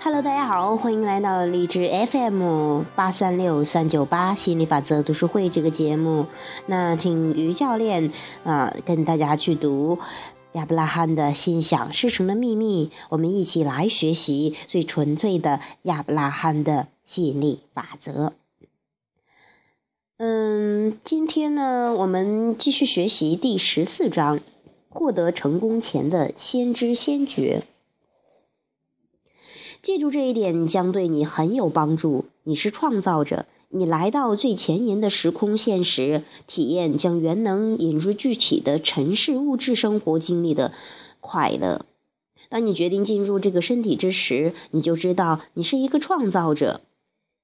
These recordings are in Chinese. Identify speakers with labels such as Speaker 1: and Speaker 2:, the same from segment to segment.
Speaker 1: Hello，大家好，欢迎来到荔枝 FM 八三六三九八心理法则读书会这个节目。那听于教练啊，跟大家去读亚伯拉罕的心想事成的秘密，我们一起来学习最纯粹的亚伯拉罕的吸引力法则。嗯，今天呢，我们继续学习第十四章，获得成功前的先知先觉。记住这一点将对你很有帮助。你是创造者，你来到最前沿的时空现实体验，将原能引入具体的城市物质生活经历的快乐。当你决定进入这个身体之时，你就知道你是一个创造者。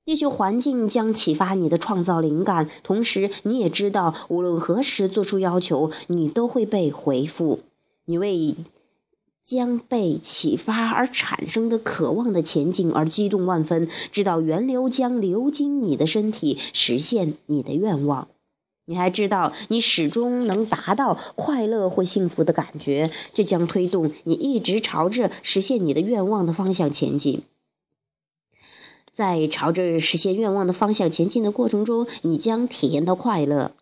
Speaker 1: 地球环境将启发你的创造灵感，同时你也知道，无论何时做出要求，你都会被回复。你为。将被启发而产生的渴望的前进而激动万分，知道源流将流经你的身体，实现你的愿望。你还知道，你始终能达到快乐或幸福的感觉，这将推动你一直朝着实现你的愿望的方向前进。在朝着实现愿望的方向前进的过程中，你将体验到快乐。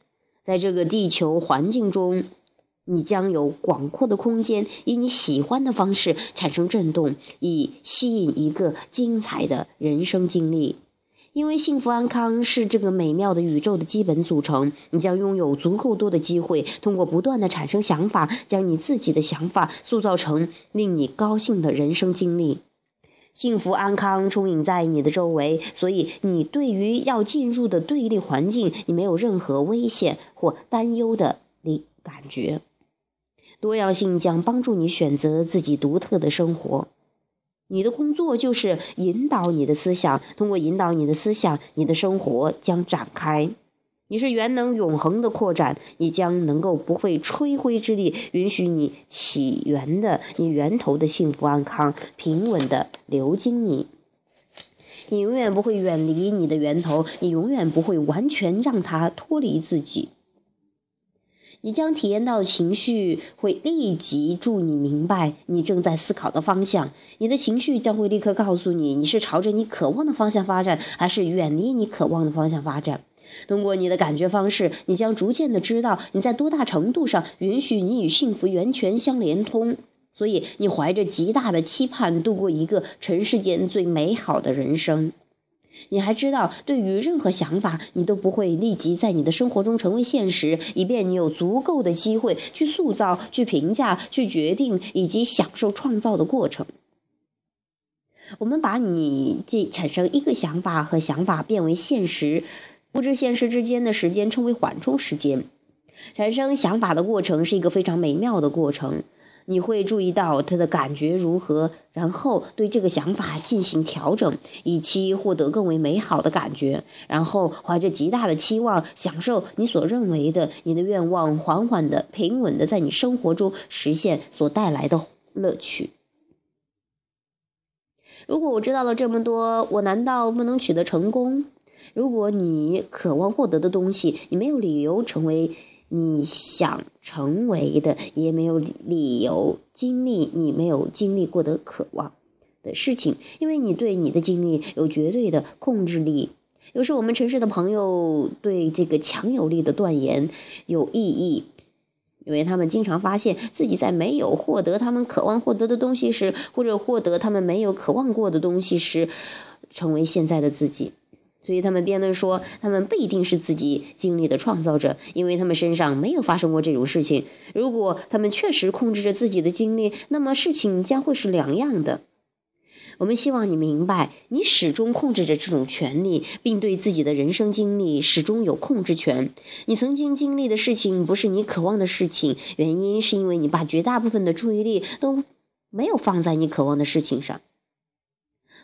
Speaker 1: 在这个地球环境中。你将有广阔的空间，以你喜欢的方式产生震动，以吸引一个精彩的人生经历。因为幸福安康是这个美妙的宇宙的基本组成，你将拥有足够多的机会，通过不断的产生想法，将你自己的想法塑造成令你高兴的人生经历。幸福安康充盈在你的周围，所以你对于要进入的对立环境，你没有任何危险或担忧的你感觉。多样性将帮助你选择自己独特的生活。你的工作就是引导你的思想，通过引导你的思想，你的生活将展开。你是原能永恒的扩展，你将能够不费吹灰之力，允许你起源的、你源头的幸福安康平稳的流经你。你永远不会远离你的源头，你永远不会完全让它脱离自己。你将体验到情绪会立即助你明白你正在思考的方向。你的情绪将会立刻告诉你，你是朝着你渴望的方向发展，还是远离你渴望的方向发展。通过你的感觉方式，你将逐渐的知道你在多大程度上允许你与幸福源泉相连通。所以，你怀着极大的期盼度过一个尘世间最美好的人生。你还知道，对于任何想法，你都不会立即在你的生活中成为现实，以便你有足够的机会去塑造、去评价、去决定以及享受创造的过程。我们把你这产生一个想法和想法变为现实，物质现实之间的时间称为缓冲时间。产生想法的过程是一个非常美妙的过程。你会注意到他的感觉如何，然后对这个想法进行调整，以期获得更为美好的感觉。然后怀着极大的期望，享受你所认为的你的愿望，缓缓的、平稳的在你生活中实现所带来的乐趣。如果我知道了这么多，我难道不能取得成功？如果你渴望获得的东西，你没有理由成为。你想成为的，也没有理由经历你没有经历过的渴望的事情，因为你对你的经历有绝对的控制力。有时我们城市的朋友对这个强有力的断言有异议，因为他们经常发现自己在没有获得他们渴望获得的东西时，或者获得他们没有渴望过的东西时，成为现在的自己。所以他们辩论说，他们不一定是自己经历的创造者，因为他们身上没有发生过这种事情。如果他们确实控制着自己的经历，那么事情将会是两样的。我们希望你明白，你始终控制着这种权利，并对自己的人生经历始终有控制权。你曾经经历的事情不是你渴望的事情，原因是因为你把绝大部分的注意力都没有放在你渴望的事情上。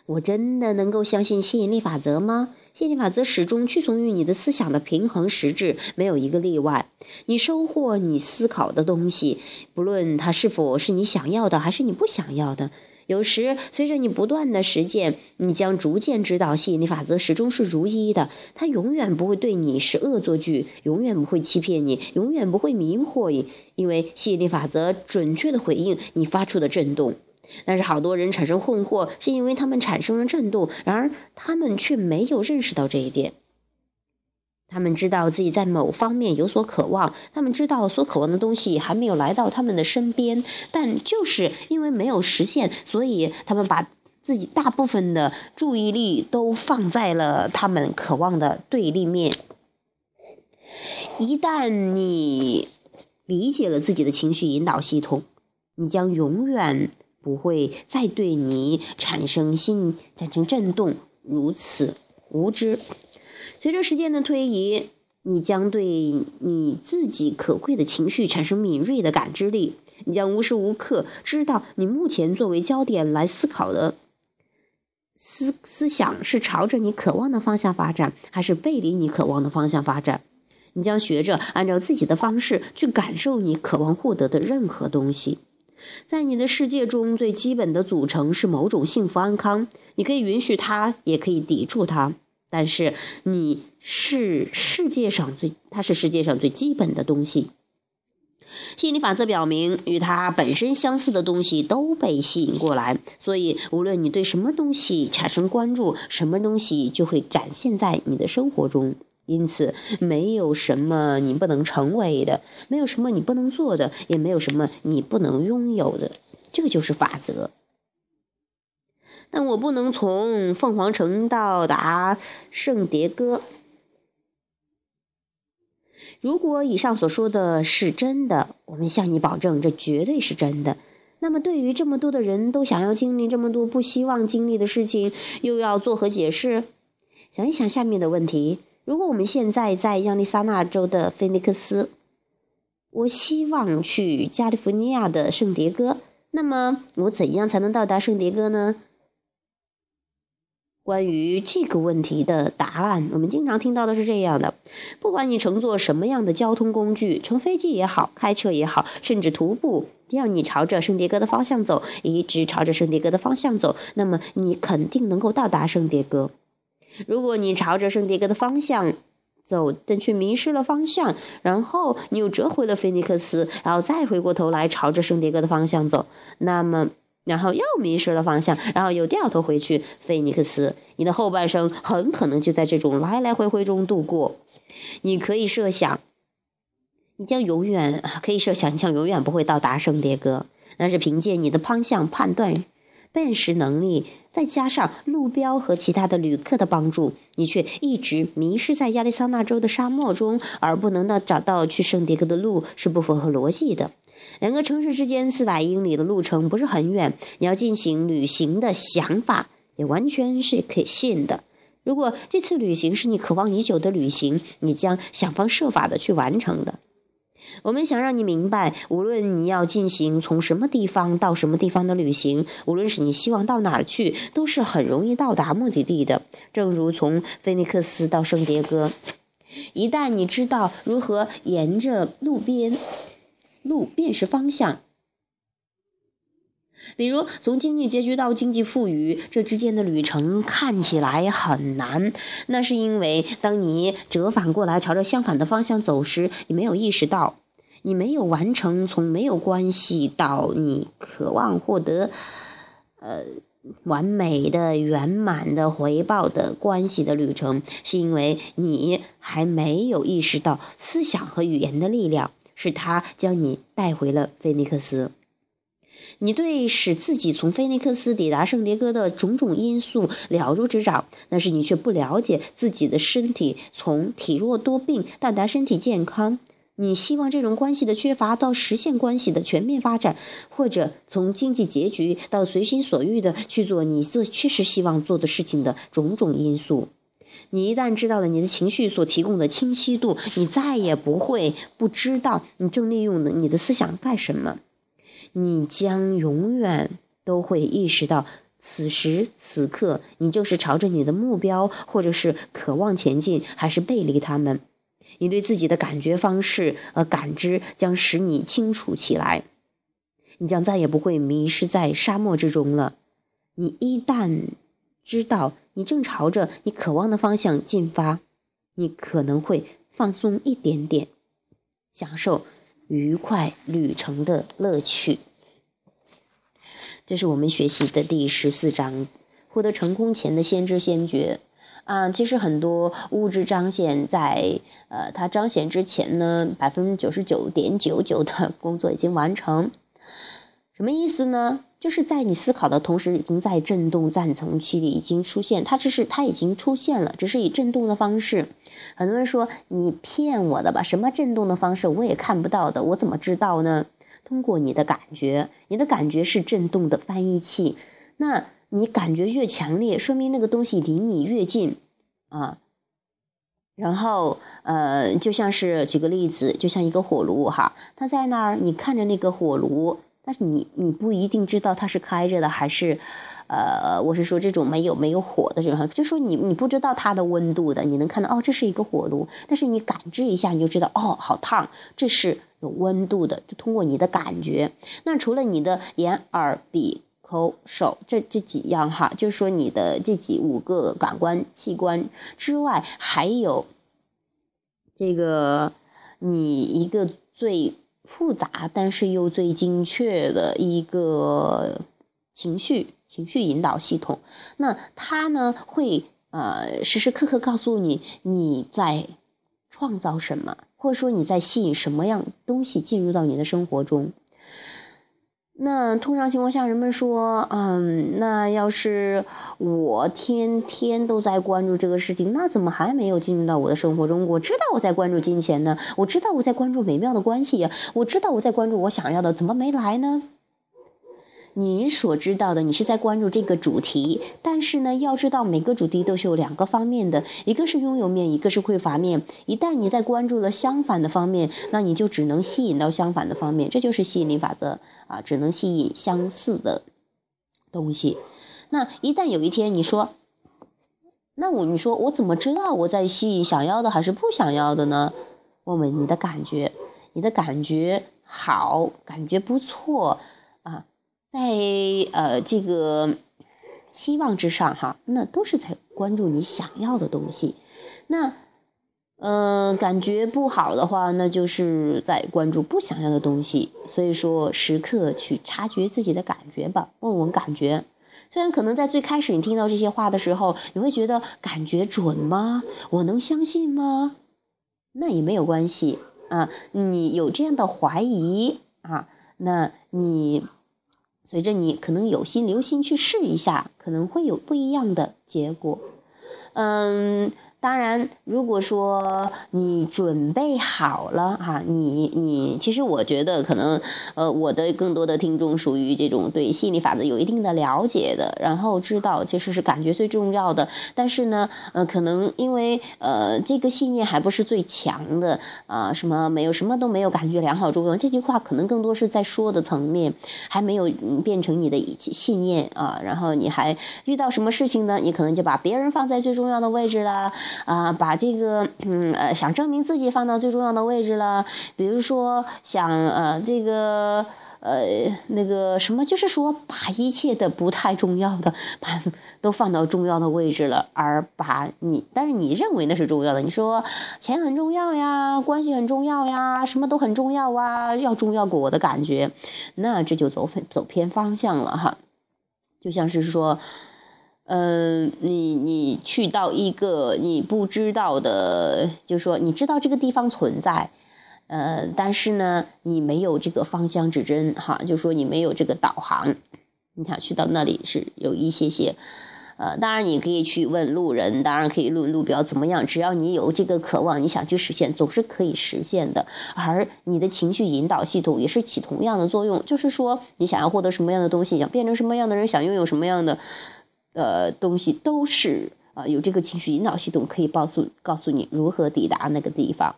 Speaker 1: 我真的能够相信吸引力法则吗？吸引力法则始终屈从于你的思想的平衡实质，没有一个例外。你收获你思考的东西，不论它是否是你想要的，还是你不想要的。有时，随着你不断的实践，你将逐渐知道吸引力法则始终是如一的。它永远不会对你是恶作剧，永远不会欺骗你，永远不会迷惑你，因为吸引力法则准确的回应你发出的震动。但是好多人产生困惑，是因为他们产生了震动，然而他们却没有认识到这一点。他们知道自己在某方面有所渴望，他们知道所渴望的东西还没有来到他们的身边，但就是因为没有实现，所以他们把自己大部分的注意力都放在了他们渴望的对立面。一旦你理解了自己的情绪引导系统，你将永远不会再对你产生心产生震动，如此无知。随着时间的推移，你将对你自己可贵的情绪产生敏锐的感知力。你将无时无刻知道你目前作为焦点来思考的思思想是朝着你渴望的方向发展，还是背离你渴望的方向发展。你将学着按照自己的方式去感受你渴望获得的任何东西。在你的世界中最基本的组成是某种幸福安康，你可以允许它，也可以抵触它。但是你是世界上最，它是世界上最基本的东西。心理法则表明，与它本身相似的东西都被吸引过来。所以，无论你对什么东西产生关注，什么东西就会展现在你的生活中。因此，没有什么你不能成为的，没有什么你不能做的，也没有什么你不能拥有的。这个就是法则。但我不能从凤凰城到达圣迭戈。如果以上所说的是真的，我们向你保证，这绝对是真的。那么，对于这么多的人都想要经历这么多不希望经历的事情，又要作何解释？想一想下面的问题：如果我们现在在亚利桑那州的菲尼克斯，我希望去加利福尼亚的圣迭戈，那么我怎样才能到达圣迭戈呢？关于这个问题的答案，我们经常听到的是这样的：不管你乘坐什么样的交通工具，乘飞机也好，开车也好，甚至徒步，只要你朝着圣迭戈的方向走，一直朝着圣迭戈的方向走，那么你肯定能够到达圣迭戈。如果你朝着圣迭戈的方向走，但却迷失了方向，然后你又折回了菲尼克斯，然后再回过头来朝着圣迭戈的方向走，那么。然后又迷失了方向，然后又掉头回去。菲尼克斯，你的后半生很可能就在这种来来回回中度过。你可以设想，你将永远可以设想，你将永远不会到达圣迭戈。那是凭借你的方向判断、辨识能力，再加上路标和其他的旅客的帮助，你却一直迷失在亚利桑那州的沙漠中，而不能到找到去圣迭戈的路，是不符合逻辑的。两个城市之间四百英里的路程不是很远，你要进行旅行的想法也完全是可以信的。如果这次旅行是你渴望已久的旅行，你将想方设法的去完成的。我们想让你明白，无论你要进行从什么地方到什么地方的旅行，无论是你希望到哪儿去，都是很容易到达目的地的。正如从菲尼克斯到圣迭戈，一旦你知道如何沿着路边。路便是方向。比如，从经济拮据到经济富裕，这之间的旅程看起来很难。那是因为，当你折返过来，朝着相反的方向走时，你没有意识到，你没有完成从没有关系到你渴望获得，呃，完美的、圆满的回报的关系的旅程，是因为你还没有意识到思想和语言的力量。是他将你带回了菲尼克斯。你对使自己从菲尼克斯抵达圣迭戈的种种因素了如指掌，但是你却不了解自己的身体从体弱多病到达身体健康。你希望这种关系的缺乏到实现关系的全面发展，或者从经济结局到随心所欲的去做你做确实希望做的事情的种种因素。你一旦知道了你的情绪所提供的清晰度，你再也不会不知道你正利用你的思想干什么。你将永远都会意识到，此时此刻你就是朝着你的目标，或者是渴望前进，还是背离他们。你对自己的感觉方式和感知将使你清楚起来。你将再也不会迷失在沙漠之中了。你一旦。知道你正朝着你渴望的方向进发，你可能会放松一点点，享受愉快旅程的乐趣。这是我们学习的第十四章，获得成功前的先知先觉。啊，其实很多物质彰显在呃，它彰显之前呢，百分之九十九点九九的工作已经完成。什么意思呢？就是在你思考的同时，已经在振动暂存期里已经出现，它只是它已经出现了，只是以振动的方式。很多人说你骗我的吧？什么振动的方式？我也看不到的，我怎么知道呢？通过你的感觉，你的感觉是振动的翻译器。那你感觉越强烈，说明那个东西离你越近啊。然后呃，就像是举个例子，就像一个火炉哈，它在那儿，你看着那个火炉，但是你你不一定知道它是开着的还是。呃，我是说这种没有没有火的这种，就说你你不知道它的温度的，你能看到哦，这是一个火炉，但是你感知一下你就知道哦，好烫，这是有温度的，就通过你的感觉。那除了你的眼、耳、鼻、口、手这这几样哈，就是说你的这几五个感官器官之外，还有这个你一个最复杂但是又最精确的一个情绪。情绪引导系统，那它呢会呃时时刻刻告诉你你在创造什么，或者说你在吸引什么样东西进入到你的生活中。那通常情况下，人们说，嗯，那要是我天天都在关注这个事情，那怎么还没有进入到我的生活中？我知道我在关注金钱呢，我知道我在关注美妙的关系呀，我知道我在关注我想要的，怎么没来呢？你所知道的，你是在关注这个主题，但是呢，要知道每个主题都是有两个方面的，一个是拥有面，一个是匮乏面。一旦你在关注了相反的方面，那你就只能吸引到相反的方面，这就是吸引力法则啊，只能吸引相似的东西。那一旦有一天你说，那我你说我怎么知道我在吸引想要的还是不想要的呢？问问你的感觉，你的感觉好，感觉不错。在呃这个希望之上哈，那都是在关注你想要的东西。那嗯感觉不好的话，那就是在关注不想要的东西。所以说，时刻去察觉自己的感觉吧，问问感觉。虽然可能在最开始你听到这些话的时候，你会觉得感觉准吗？我能相信吗？那也没有关系啊。你有这样的怀疑啊，那你。随着你可能有心留心去试一下，可能会有不一样的结果。嗯。当然，如果说你准备好了哈，你你其实我觉得可能呃，我的更多的听众属于这种对吸引力法则有一定的了解的，然后知道其实是感觉最重要的。但是呢，呃，可能因为呃这个信念还不是最强的啊，什么没有什么都没有感觉良好重要这句话可能更多是在说的层面，还没有变成你的信念啊。然后你还遇到什么事情呢？你可能就把别人放在最重要的位置了。啊，把这个嗯呃想证明自己放到最重要的位置了，比如说想呃这个呃那个什么，就是说把一切的不太重要的把都放到重要的位置了，而把你但是你认为那是重要的，你说钱很重要呀，关系很重要呀，什么都很重要啊，要重要过我的感觉，那这就走走偏方向了哈，就像是说。嗯，你你去到一个你不知道的，就是说你知道这个地方存在，呃，但是呢，你没有这个方向指针，哈，就是说你没有这个导航，你想去到那里是有一些些，呃，当然你可以去问路人，当然可以问路标怎么样，只要你有这个渴望，你想去实现，总是可以实现的。而你的情绪引导系统也是起同样的作用，就是说你想要获得什么样的东西，想变成什么样的人，想拥有什么样的。呃，东西都是啊，有这个情绪引导系统可以告诉告诉你如何抵达那个地方。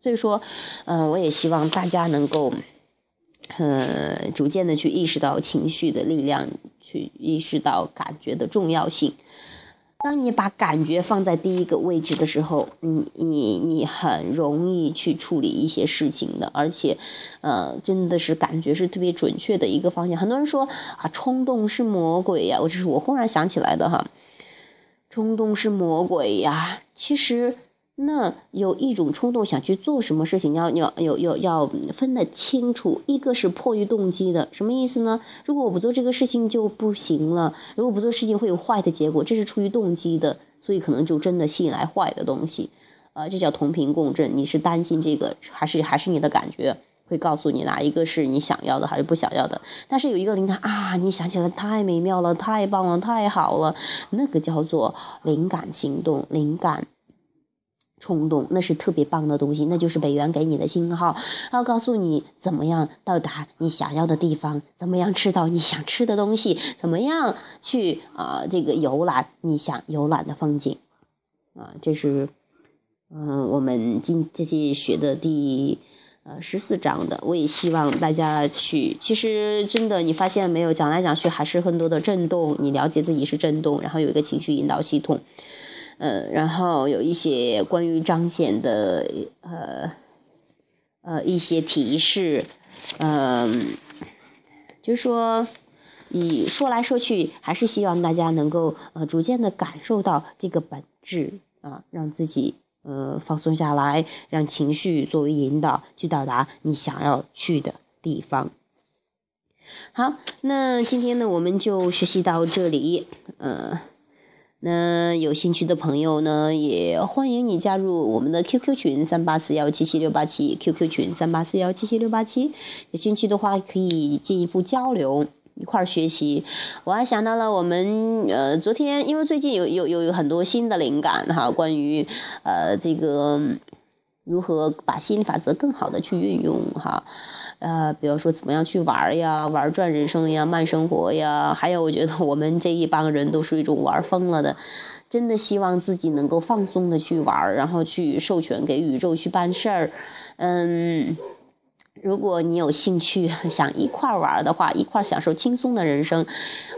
Speaker 1: 所以说，呃，我也希望大家能够，呃，逐渐的去意识到情绪的力量，去意识到感觉的重要性。当你把感觉放在第一个位置的时候，你你你很容易去处理一些事情的，而且，呃，真的是感觉是特别准确的一个方向。很多人说啊，冲动是魔鬼呀，我这是我忽然想起来的哈，冲动是魔鬼呀。其实那有一种冲动想去做什么事情，要要要要要分得清楚。一个是迫于动机的，什么意思呢？如果我不做这个事情就不行了，如果不做事情会有坏的结果，这是出于动机的，所以可能就真的吸引来坏的东西。呃，这叫同频共振。你是担心这个，还是还是你的感觉会告诉你哪一个是你想要的，还是不想要的？但是有一个灵感啊，你想起来太美妙了，太棒了，太好了，那个叫做灵感行动，灵感。冲动那是特别棒的东西，那就是北元给你的信号，要告诉你怎么样到达你想要的地方，怎么样吃到你想吃的东西，怎么样去啊这个游览你想游览的风景，啊，这是嗯我们今这期学的第呃十四章的，我也希望大家去，其实真的你发现没有，讲来讲去还是很多的震动，你了解自己是震动，然后有一个情绪引导系统。呃，然后有一些关于彰显的呃呃一些提示，嗯，就是说，你说来说去，还是希望大家能够呃逐渐的感受到这个本质啊，让自己呃放松下来，让情绪作为引导去到达你想要去的地方。好，那今天呢，我们就学习到这里，嗯。那有兴趣的朋友呢，也欢迎你加入我们的 QQ 群三八四幺七七六八七，QQ 群三八四幺七七六八七。有兴趣的话，可以进一步交流，一块儿学习。我还想到了我们呃，昨天因为最近有有有有很多新的灵感哈，关于呃这个如何把心理法则更好的去运用哈。呃，比如说怎么样去玩呀，玩转人生呀，慢生活呀，还有我觉得我们这一帮人都是一种玩疯了的，真的希望自己能够放松的去玩，然后去授权给宇宙去办事儿。嗯，如果你有兴趣想一块玩的话，一块享受轻松的人生，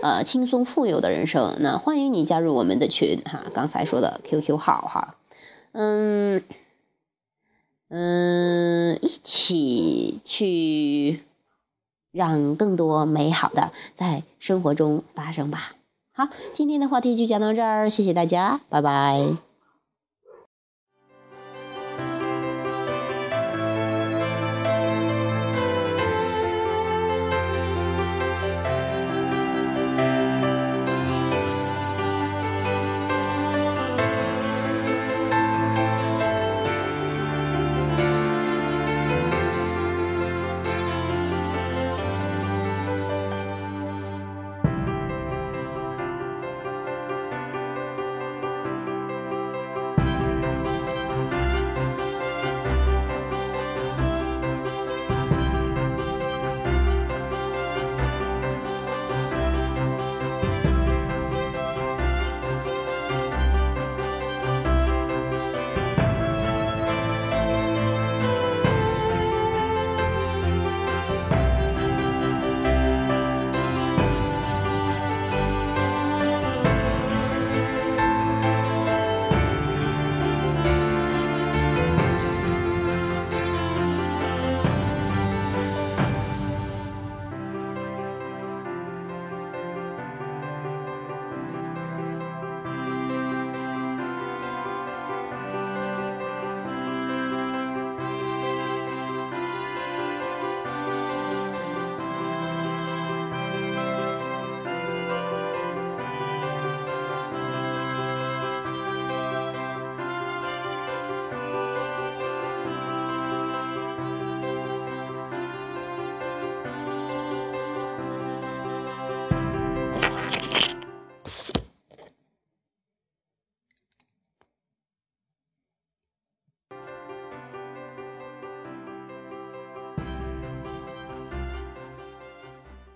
Speaker 1: 呃，轻松富有的人生，那欢迎你加入我们的群哈，刚才说的 QQ 号哈，嗯。嗯，一起去让更多美好的在生活中发生吧。好，今天的话题就讲到这儿，谢谢大家，拜拜。